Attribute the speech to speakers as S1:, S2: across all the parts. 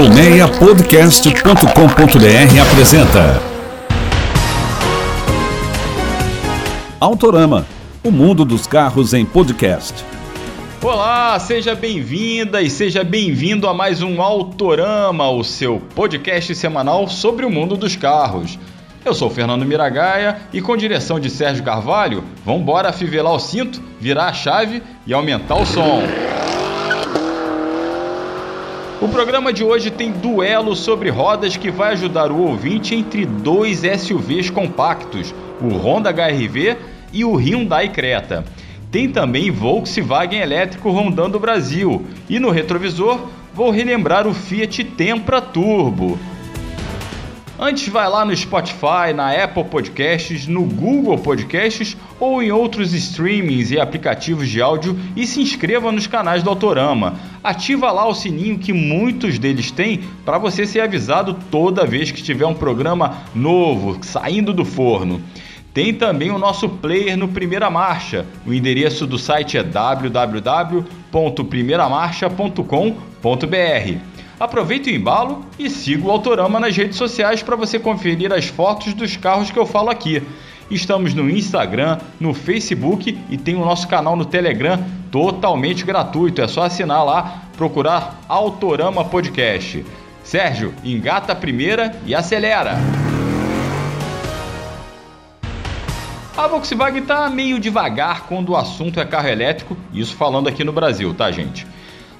S1: Colmeiapodcast.com.br apresenta Autorama, o mundo dos carros em podcast.
S2: Olá, seja bem-vinda e seja bem-vindo a mais um Autorama, o seu podcast semanal sobre o mundo dos carros. Eu sou Fernando Miragaia e com direção de Sérgio Carvalho, vamos afivelar o cinto, virar a chave e aumentar o som. O programa de hoje tem duelo sobre rodas que vai ajudar o ouvinte entre dois SUVs compactos, o Honda HRV e o Hyundai Creta. Tem também Volkswagen elétrico rondando o Brasil e no retrovisor vou relembrar o Fiat Tempra Turbo. Antes vai lá no Spotify, na Apple Podcasts, no Google Podcasts ou em outros streamings e aplicativos de áudio e se inscreva nos canais do Autorama. Ativa lá o sininho que muitos deles têm para você ser avisado toda vez que tiver um programa novo saindo do forno. Tem também o nosso player no Primeira Marcha. O endereço do site é www.primeiramarcha.com.br. Aproveite o embalo e siga o Autorama nas redes sociais para você conferir as fotos dos carros que eu falo aqui. Estamos no Instagram, no Facebook e tem o nosso canal no Telegram totalmente gratuito. É só assinar lá, procurar Autorama Podcast. Sérgio, engata a primeira e acelera! A Volkswagen está meio devagar quando o assunto é carro elétrico, isso falando aqui no Brasil, tá, gente?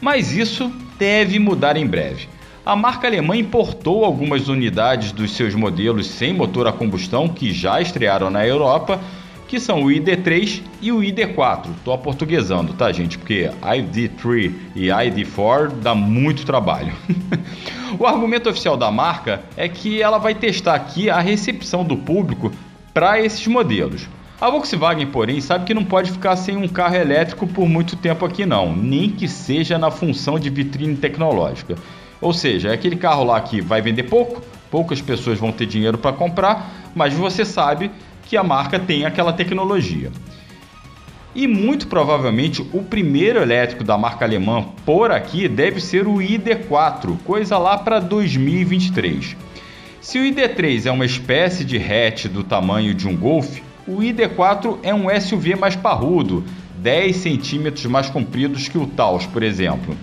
S2: Mas isso deve mudar em breve. A marca alemã importou algumas unidades dos seus modelos sem motor a combustão que já estrearam na Europa, que são o ID3 e o ID4. Tô aportuguesando, tá, gente? Porque ID3 e ID4 dá muito trabalho. o argumento oficial da marca é que ela vai testar aqui a recepção do público para esses modelos. A Volkswagen, porém, sabe que não pode ficar sem um carro elétrico por muito tempo aqui não, nem que seja na função de vitrine tecnológica. Ou seja, é aquele carro lá que vai vender pouco, poucas pessoas vão ter dinheiro para comprar, mas você sabe que a marca tem aquela tecnologia. E muito provavelmente o primeiro elétrico da marca alemã por aqui deve ser o ID4, coisa lá para 2023. Se o ID3 é uma espécie de hatch do tamanho de um Golf, o ID4 é um SUV mais parrudo, 10 centímetros mais compridos que o Taos, por exemplo.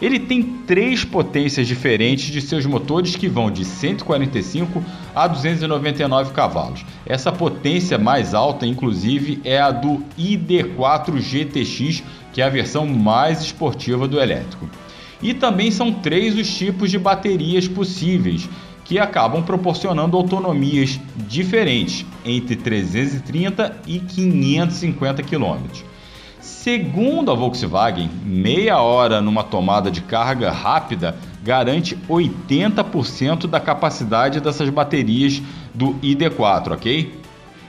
S2: Ele tem três potências diferentes de seus motores que vão de 145 a 299 cavalos. Essa potência mais alta, inclusive, é a do ID4 GTX, que é a versão mais esportiva do elétrico. E também são três os tipos de baterias possíveis, que acabam proporcionando autonomias diferentes entre 330 e 550 km. Segundo a Volkswagen, meia hora numa tomada de carga rápida garante 80% da capacidade dessas baterias do ID4, ok?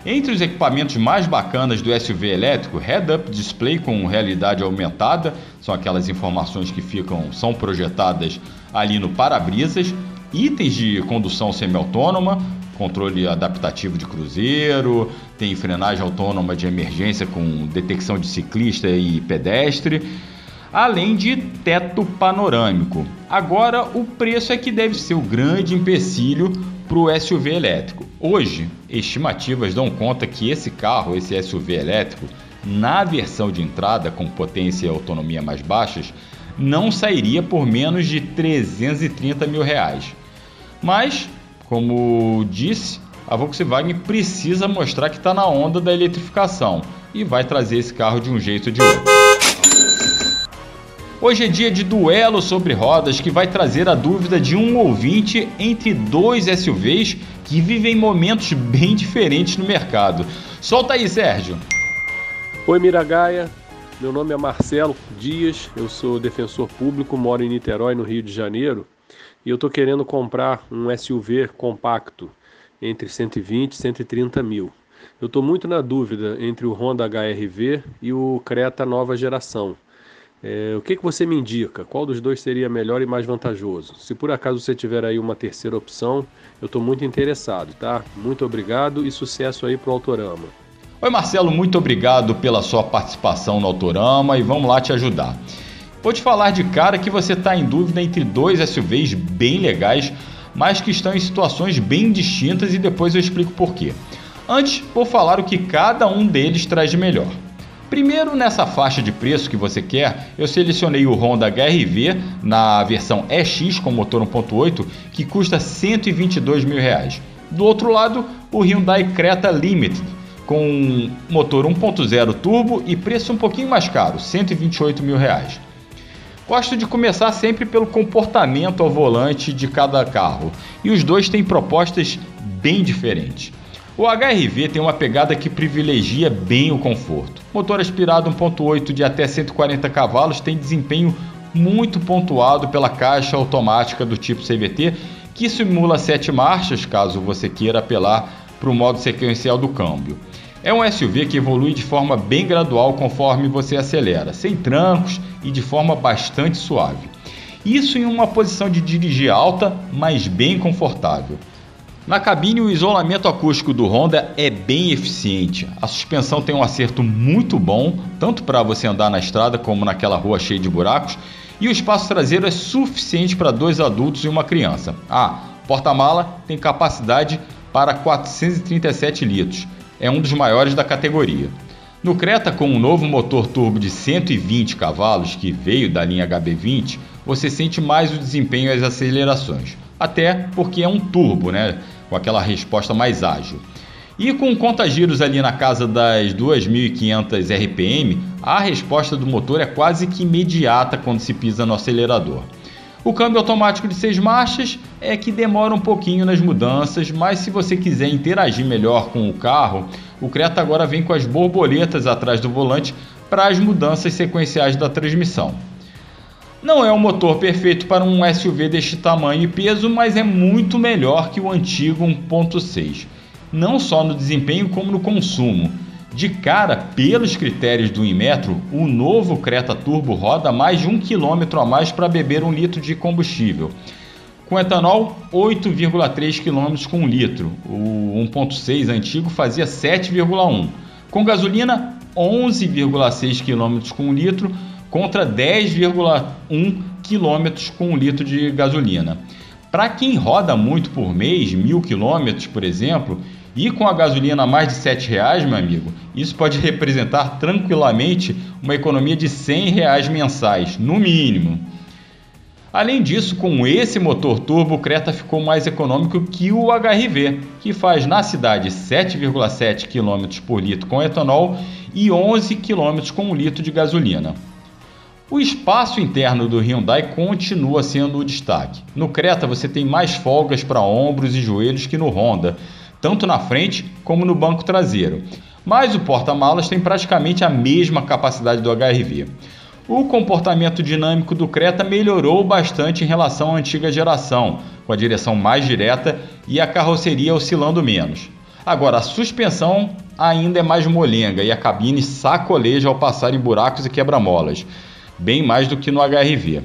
S2: Entre os equipamentos mais bacanas do SUV elétrico, head-up display com realidade aumentada, são aquelas informações que ficam são projetadas ali no para-brisas, itens de condução semi-autônoma, controle adaptativo de cruzeiro, tem frenagem autônoma de emergência com detecção de ciclista e pedestre, além de teto panorâmico. Agora, o preço é que deve ser o grande empecilho para o SUV elétrico. Hoje, estimativas dão conta que esse carro, esse SUV elétrico, na versão de entrada com potência e autonomia mais baixas, não sairia por menos de 330 mil reais. Mas, como disse, a Volkswagen precisa mostrar que está na onda da eletrificação e vai trazer esse carro de um jeito ou de outro. Hoje é dia de duelo sobre rodas que vai trazer a dúvida de um ouvinte entre dois SUVs que vivem momentos bem diferentes no mercado. Solta aí, Sérgio!
S3: Oi, Miragaia. Meu nome é Marcelo Dias, eu sou defensor público, moro em Niterói, no Rio de Janeiro e eu estou querendo comprar um SUV compacto entre 120 e 130 mil. Eu estou muito na dúvida entre o Honda HRV e o Creta nova geração. É, o que, que você me indica? Qual dos dois seria melhor e mais vantajoso? Se por acaso você tiver aí uma terceira opção, eu estou muito interessado, tá? Muito obrigado e sucesso aí para o Autorama.
S2: Oi Marcelo, muito obrigado pela sua participação no Autorama e vamos lá te ajudar. Vou te falar de cara que você está em dúvida entre dois SUVs bem legais, mas que estão em situações bem distintas e depois eu explico por quê. Antes, vou falar o que cada um deles traz de melhor. Primeiro, nessa faixa de preço que você quer, eu selecionei o Honda HRV na versão EX com motor 1.8 que custa 122 mil reais. Do outro lado, o Hyundai Creta Limited com motor 1.0 turbo e preço um pouquinho mais caro, 128 mil reais. Gosto de começar sempre pelo comportamento ao volante de cada carro e os dois têm propostas bem diferentes. O HRV tem uma pegada que privilegia bem o conforto. Motor aspirado 1.8 de até 140 cavalos tem desempenho muito pontuado pela caixa automática do tipo CVT, que simula 7 marchas, caso você queira apelar para o modo sequencial do câmbio. É um SUV que evolui de forma bem gradual conforme você acelera, sem trancos e de forma bastante suave. Isso em uma posição de dirigir alta, mas bem confortável. Na cabine, o isolamento acústico do Honda é bem eficiente. A suspensão tem um acerto muito bom, tanto para você andar na estrada como naquela rua cheia de buracos, e o espaço traseiro é suficiente para dois adultos e uma criança. Ah, porta-mala tem capacidade para 437 litros, é um dos maiores da categoria. No Creta, com um novo motor turbo de 120 cavalos que veio da linha HB20, você sente mais o desempenho e as acelerações até porque é um turbo, né? Com aquela resposta mais ágil. E com contagiros ali na casa das 2.500 RPM, a resposta do motor é quase que imediata quando se pisa no acelerador. O câmbio automático de seis marchas é que demora um pouquinho nas mudanças, mas se você quiser interagir melhor com o carro, o Creta agora vem com as borboletas atrás do volante para as mudanças sequenciais da transmissão. Não é um motor perfeito para um SUV deste tamanho e peso, mas é muito melhor que o antigo 1.6, não só no desempenho como no consumo. De cara, pelos critérios do Inmetro, o novo Creta Turbo roda mais de um quilômetro a mais para beber um litro de combustível. Com etanol, 8,3 km com um litro. O 1.6 antigo fazia 7,1. Com gasolina, 11,6 km com um litro contra 10,1 km com um litro de gasolina. Para quem roda muito por mês, mil quilômetros, por exemplo, e com a gasolina a mais de R$ reais, meu amigo, isso pode representar tranquilamente uma economia de R$ reais mensais, no mínimo. Além disso, com esse motor turbo, o Creta ficou mais econômico que o HRV, que faz na cidade 7,7 km por litro com etanol e 11 km com um litro de gasolina. O espaço interno do Hyundai continua sendo o destaque. No Creta você tem mais folgas para ombros e joelhos que no Honda, tanto na frente como no banco traseiro. Mas o porta-malas tem praticamente a mesma capacidade do HRV. O comportamento dinâmico do Creta melhorou bastante em relação à antiga geração, com a direção mais direta e a carroceria oscilando menos. Agora, a suspensão ainda é mais molenga e a cabine sacoleja ao passar em buracos e quebra-molas bem mais do que no HRV.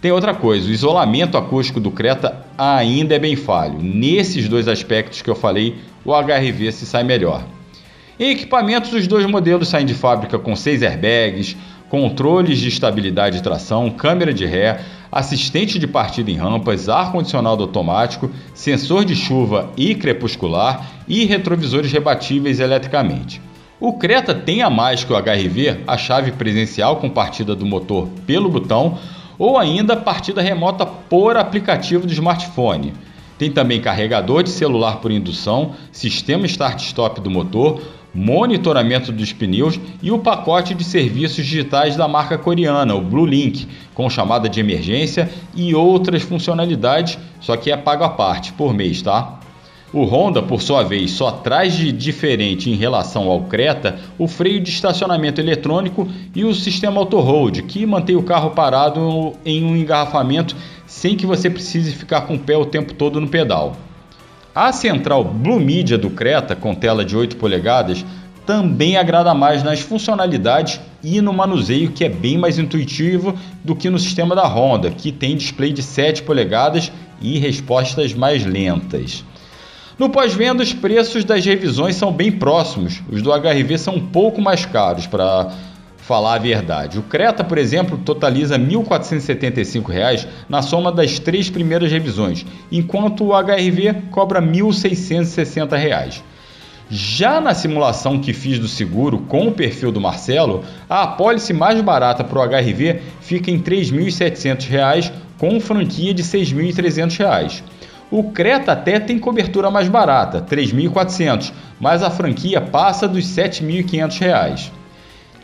S2: Tem outra coisa, o isolamento acústico do Creta ainda é bem falho. Nesses dois aspectos que eu falei, o HRV se sai melhor. Em equipamentos, os dois modelos saem de fábrica com seis airbags, controles de estabilidade e tração, câmera de ré, assistente de partida em rampas, ar-condicionado automático, sensor de chuva e crepuscular e retrovisores rebatíveis eletricamente. O Creta tem a mais que o HRV a chave presencial com partida do motor pelo botão ou ainda partida remota por aplicativo do smartphone. Tem também carregador de celular por indução, sistema start-stop do motor, monitoramento dos pneus e o pacote de serviços digitais da marca coreana, o Blue Link, com chamada de emergência e outras funcionalidades, só que é pago à parte por mês, tá? O Honda, por sua vez, só traz de diferente em relação ao Creta o freio de estacionamento eletrônico e o sistema auto-hold, que mantém o carro parado em um engarrafamento sem que você precise ficar com o pé o tempo todo no pedal. A central Blue Media do Creta, com tela de 8 polegadas, também agrada mais nas funcionalidades e no manuseio, que é bem mais intuitivo do que no sistema da Honda, que tem display de 7 polegadas e respostas mais lentas. No pós-venda, os preços das revisões são bem próximos. Os do HRV são um pouco mais caros para falar a verdade. O Creta, por exemplo, totaliza R$ 1.475 na soma das três primeiras revisões, enquanto o HRV cobra R$ 1.660. Já na simulação que fiz do seguro com o perfil do Marcelo, a apólice mais barata para o HRV fica em R$ 3.700 com franquia de R$ 6.300. O Creta até tem cobertura mais barata, R$ 3.400, mas a franquia passa dos R$ 7.500.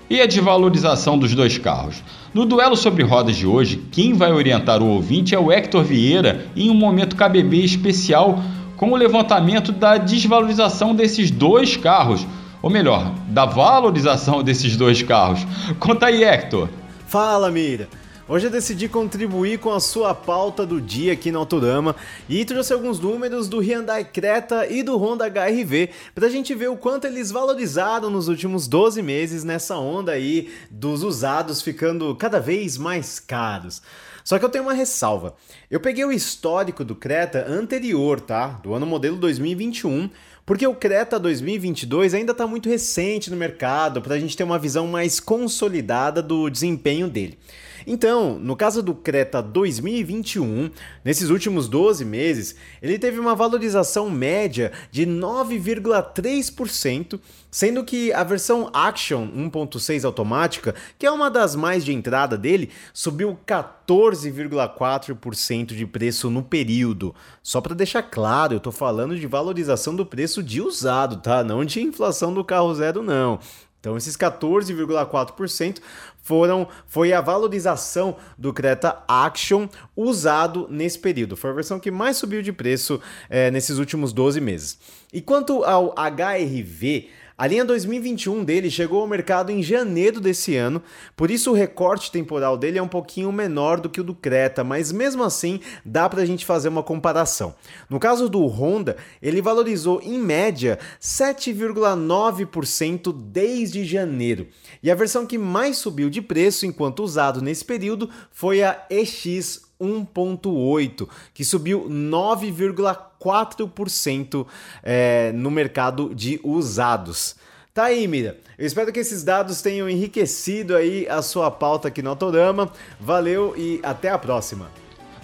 S2: E a desvalorização dos dois carros? No duelo sobre rodas de hoje, quem vai orientar o ouvinte é o Hector Vieira em um momento KBB especial com o levantamento da desvalorização desses dois carros, ou melhor, da valorização desses dois carros. Conta aí, Hector.
S4: Fala, Mira. Hoje eu decidi contribuir com a sua pauta do dia aqui no Autorama e trouxe alguns números do Hyundai Creta e do Honda HRV para a gente ver o quanto eles valorizaram nos últimos 12 meses nessa onda aí dos usados ficando cada vez mais caros. Só que eu tenho uma ressalva. Eu peguei o histórico do Creta anterior, tá? Do ano modelo 2021, porque o Creta 2022 ainda está muito recente no mercado para a gente ter uma visão mais consolidada do desempenho dele. Então, no caso do Creta 2021, nesses últimos 12 meses, ele teve uma valorização média de 9,3%, sendo que a versão Action 1.6 automática, que é uma das mais de entrada dele, subiu 14,4% de preço no período. Só para deixar claro, eu estou falando de valorização do preço de usado, tá? Não de inflação do carro zero, não. Então, esses 14,4% foram foi a valorização do Creta Action usado nesse período. Foi a versão que mais subiu de preço é, nesses últimos 12 meses. E quanto ao HRV, a linha 2021 dele chegou ao mercado em janeiro desse ano, por isso o recorte temporal dele é um pouquinho menor do que o do Creta, mas mesmo assim dá para a gente fazer uma comparação. No caso do Honda, ele valorizou em média 7,9% desde janeiro, e a versão que mais subiu de preço enquanto usado nesse período foi a EX 1,8, que subiu 9,4% é, no mercado de usados. Tá aí, Mira. Eu espero que esses dados tenham enriquecido aí a sua pauta aqui no Autorama. Valeu e até a próxima.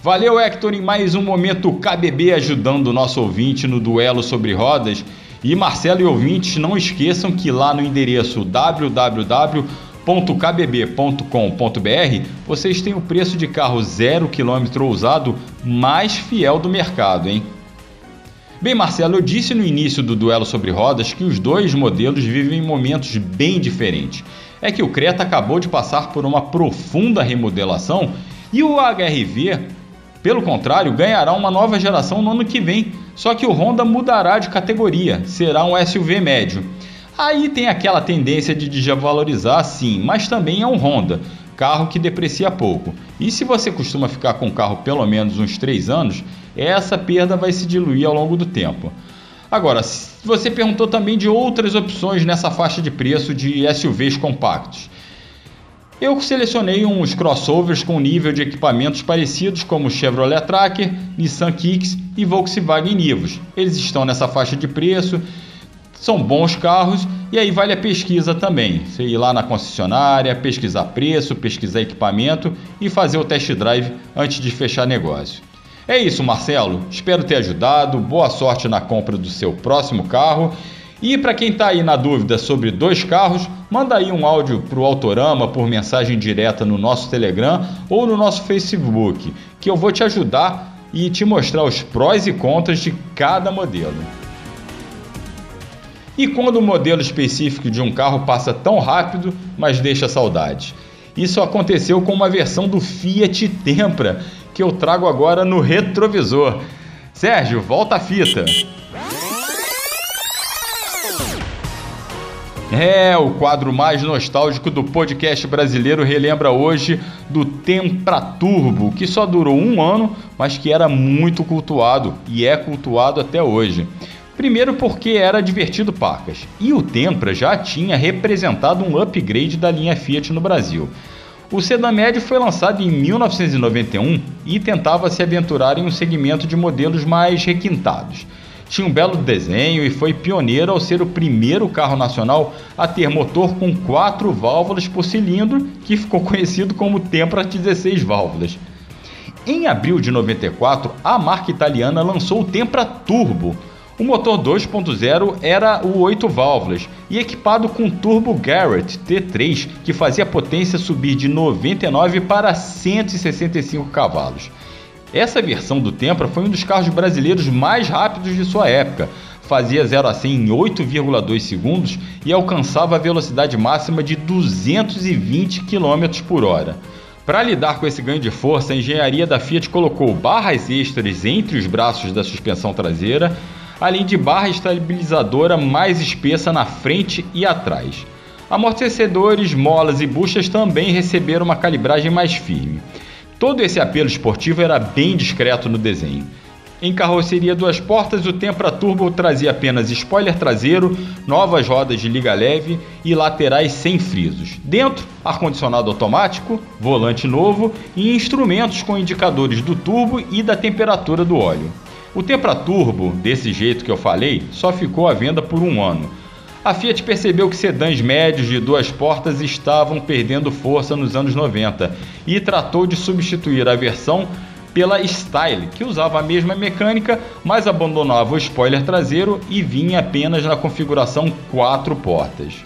S2: Valeu, Hector, em mais um momento KBB ajudando o nosso ouvinte no duelo sobre rodas. E Marcelo e ouvintes, não esqueçam que lá no endereço www www.kbb.com.br vocês têm o preço de carro zero quilômetro usado mais fiel do mercado, hein? Bem, Marcelo, eu disse no início do duelo sobre rodas que os dois modelos vivem momentos bem diferentes. É que o Creta acabou de passar por uma profunda remodelação e o HRV, pelo contrário, ganhará uma nova geração no ano que vem. Só que o Honda mudará de categoria, será um SUV médio. Aí tem aquela tendência de desvalorizar, sim, mas também é um Honda, carro que deprecia pouco. E se você costuma ficar com o carro pelo menos uns 3 anos, essa perda vai se diluir ao longo do tempo. Agora, você perguntou também de outras opções nessa faixa de preço de SUVs compactos. Eu selecionei uns crossovers com nível de equipamentos parecidos como Chevrolet Tracker, Nissan Kicks e Volkswagen Nivus. Eles estão nessa faixa de preço são bons carros e aí vale a pesquisa também. Você ir lá na concessionária, pesquisar preço, pesquisar equipamento e fazer o test drive antes de fechar negócio. É isso, Marcelo. Espero ter ajudado. Boa sorte na compra do seu próximo carro. E para quem está aí na dúvida sobre dois carros, manda aí um áudio para o Autorama por mensagem direta no nosso Telegram ou no nosso Facebook, que eu vou te ajudar e te mostrar os prós e contras de cada modelo. E quando o modelo específico de um carro passa tão rápido, mas deixa saudade? Isso aconteceu com uma versão do Fiat Tempra, que eu trago agora no retrovisor. Sérgio, volta a fita. É, o quadro mais nostálgico do podcast brasileiro relembra hoje do Tempra Turbo, que só durou um ano, mas que era muito cultuado e é cultuado até hoje. Primeiro porque era divertido pacas, e o Tempra já tinha representado um upgrade da linha Fiat no Brasil. O sedã médio foi lançado em 1991 e tentava se aventurar em um segmento de modelos mais requintados. tinha um belo desenho e foi pioneiro ao ser o primeiro carro nacional a ter motor com quatro válvulas por cilindro, que ficou conhecido como Tempra 16 válvulas. Em abril de 94, a marca italiana lançou o Tempra Turbo. O motor 2.0 era o 8 válvulas e equipado com turbo Garrett T3, que fazia a potência subir de 99 para 165 cavalos. Essa versão do Tempra foi um dos carros brasileiros mais rápidos de sua época. Fazia 0 a 100 em 8,2 segundos e alcançava a velocidade máxima de 220 km por hora. Para lidar com esse ganho de força, a engenharia da Fiat colocou barras extras entre os braços da suspensão traseira, além de barra estabilizadora mais espessa na frente e atrás. Amortecedores, molas e buchas também receberam uma calibragem mais firme. Todo esse apelo esportivo era bem discreto no desenho. Em carroceria duas portas, o Tempra Turbo trazia apenas spoiler traseiro, novas rodas de liga leve e laterais sem frisos. Dentro, ar-condicionado automático, volante novo e instrumentos com indicadores do turbo e da temperatura do óleo. O Tempra Turbo, desse jeito que eu falei, só ficou à venda por um ano a Fiat percebeu que sedãs médios de duas portas estavam perdendo força nos anos 90 e tratou de substituir a versão pela Style, que usava a mesma mecânica, mas abandonava o spoiler traseiro e vinha apenas na configuração quatro portas.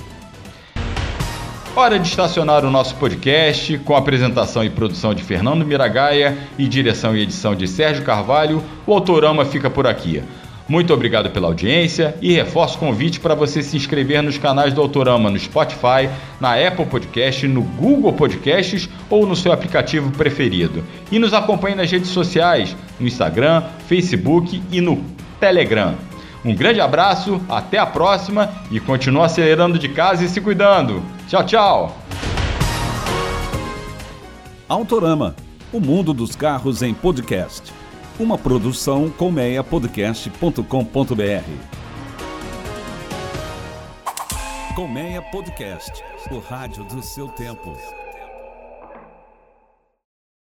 S2: Hora de estacionar o nosso podcast com apresentação e produção de Fernando Miragaia e direção e edição de Sérgio Carvalho. O Autorama fica por aqui. Muito obrigado pela audiência e reforço o convite para você se inscrever nos canais do Autorama no Spotify, na Apple Podcast, no Google Podcasts ou no seu aplicativo preferido. E nos acompanhe nas redes sociais, no Instagram, Facebook e no Telegram. Um grande abraço, até a próxima e continue acelerando de casa e se cuidando. Tchau, tchau!
S1: Autorama, o mundo dos carros em podcast. Uma produção colmeiapodcast.com.br. Colmeia Podcast, o rádio do seu tempo.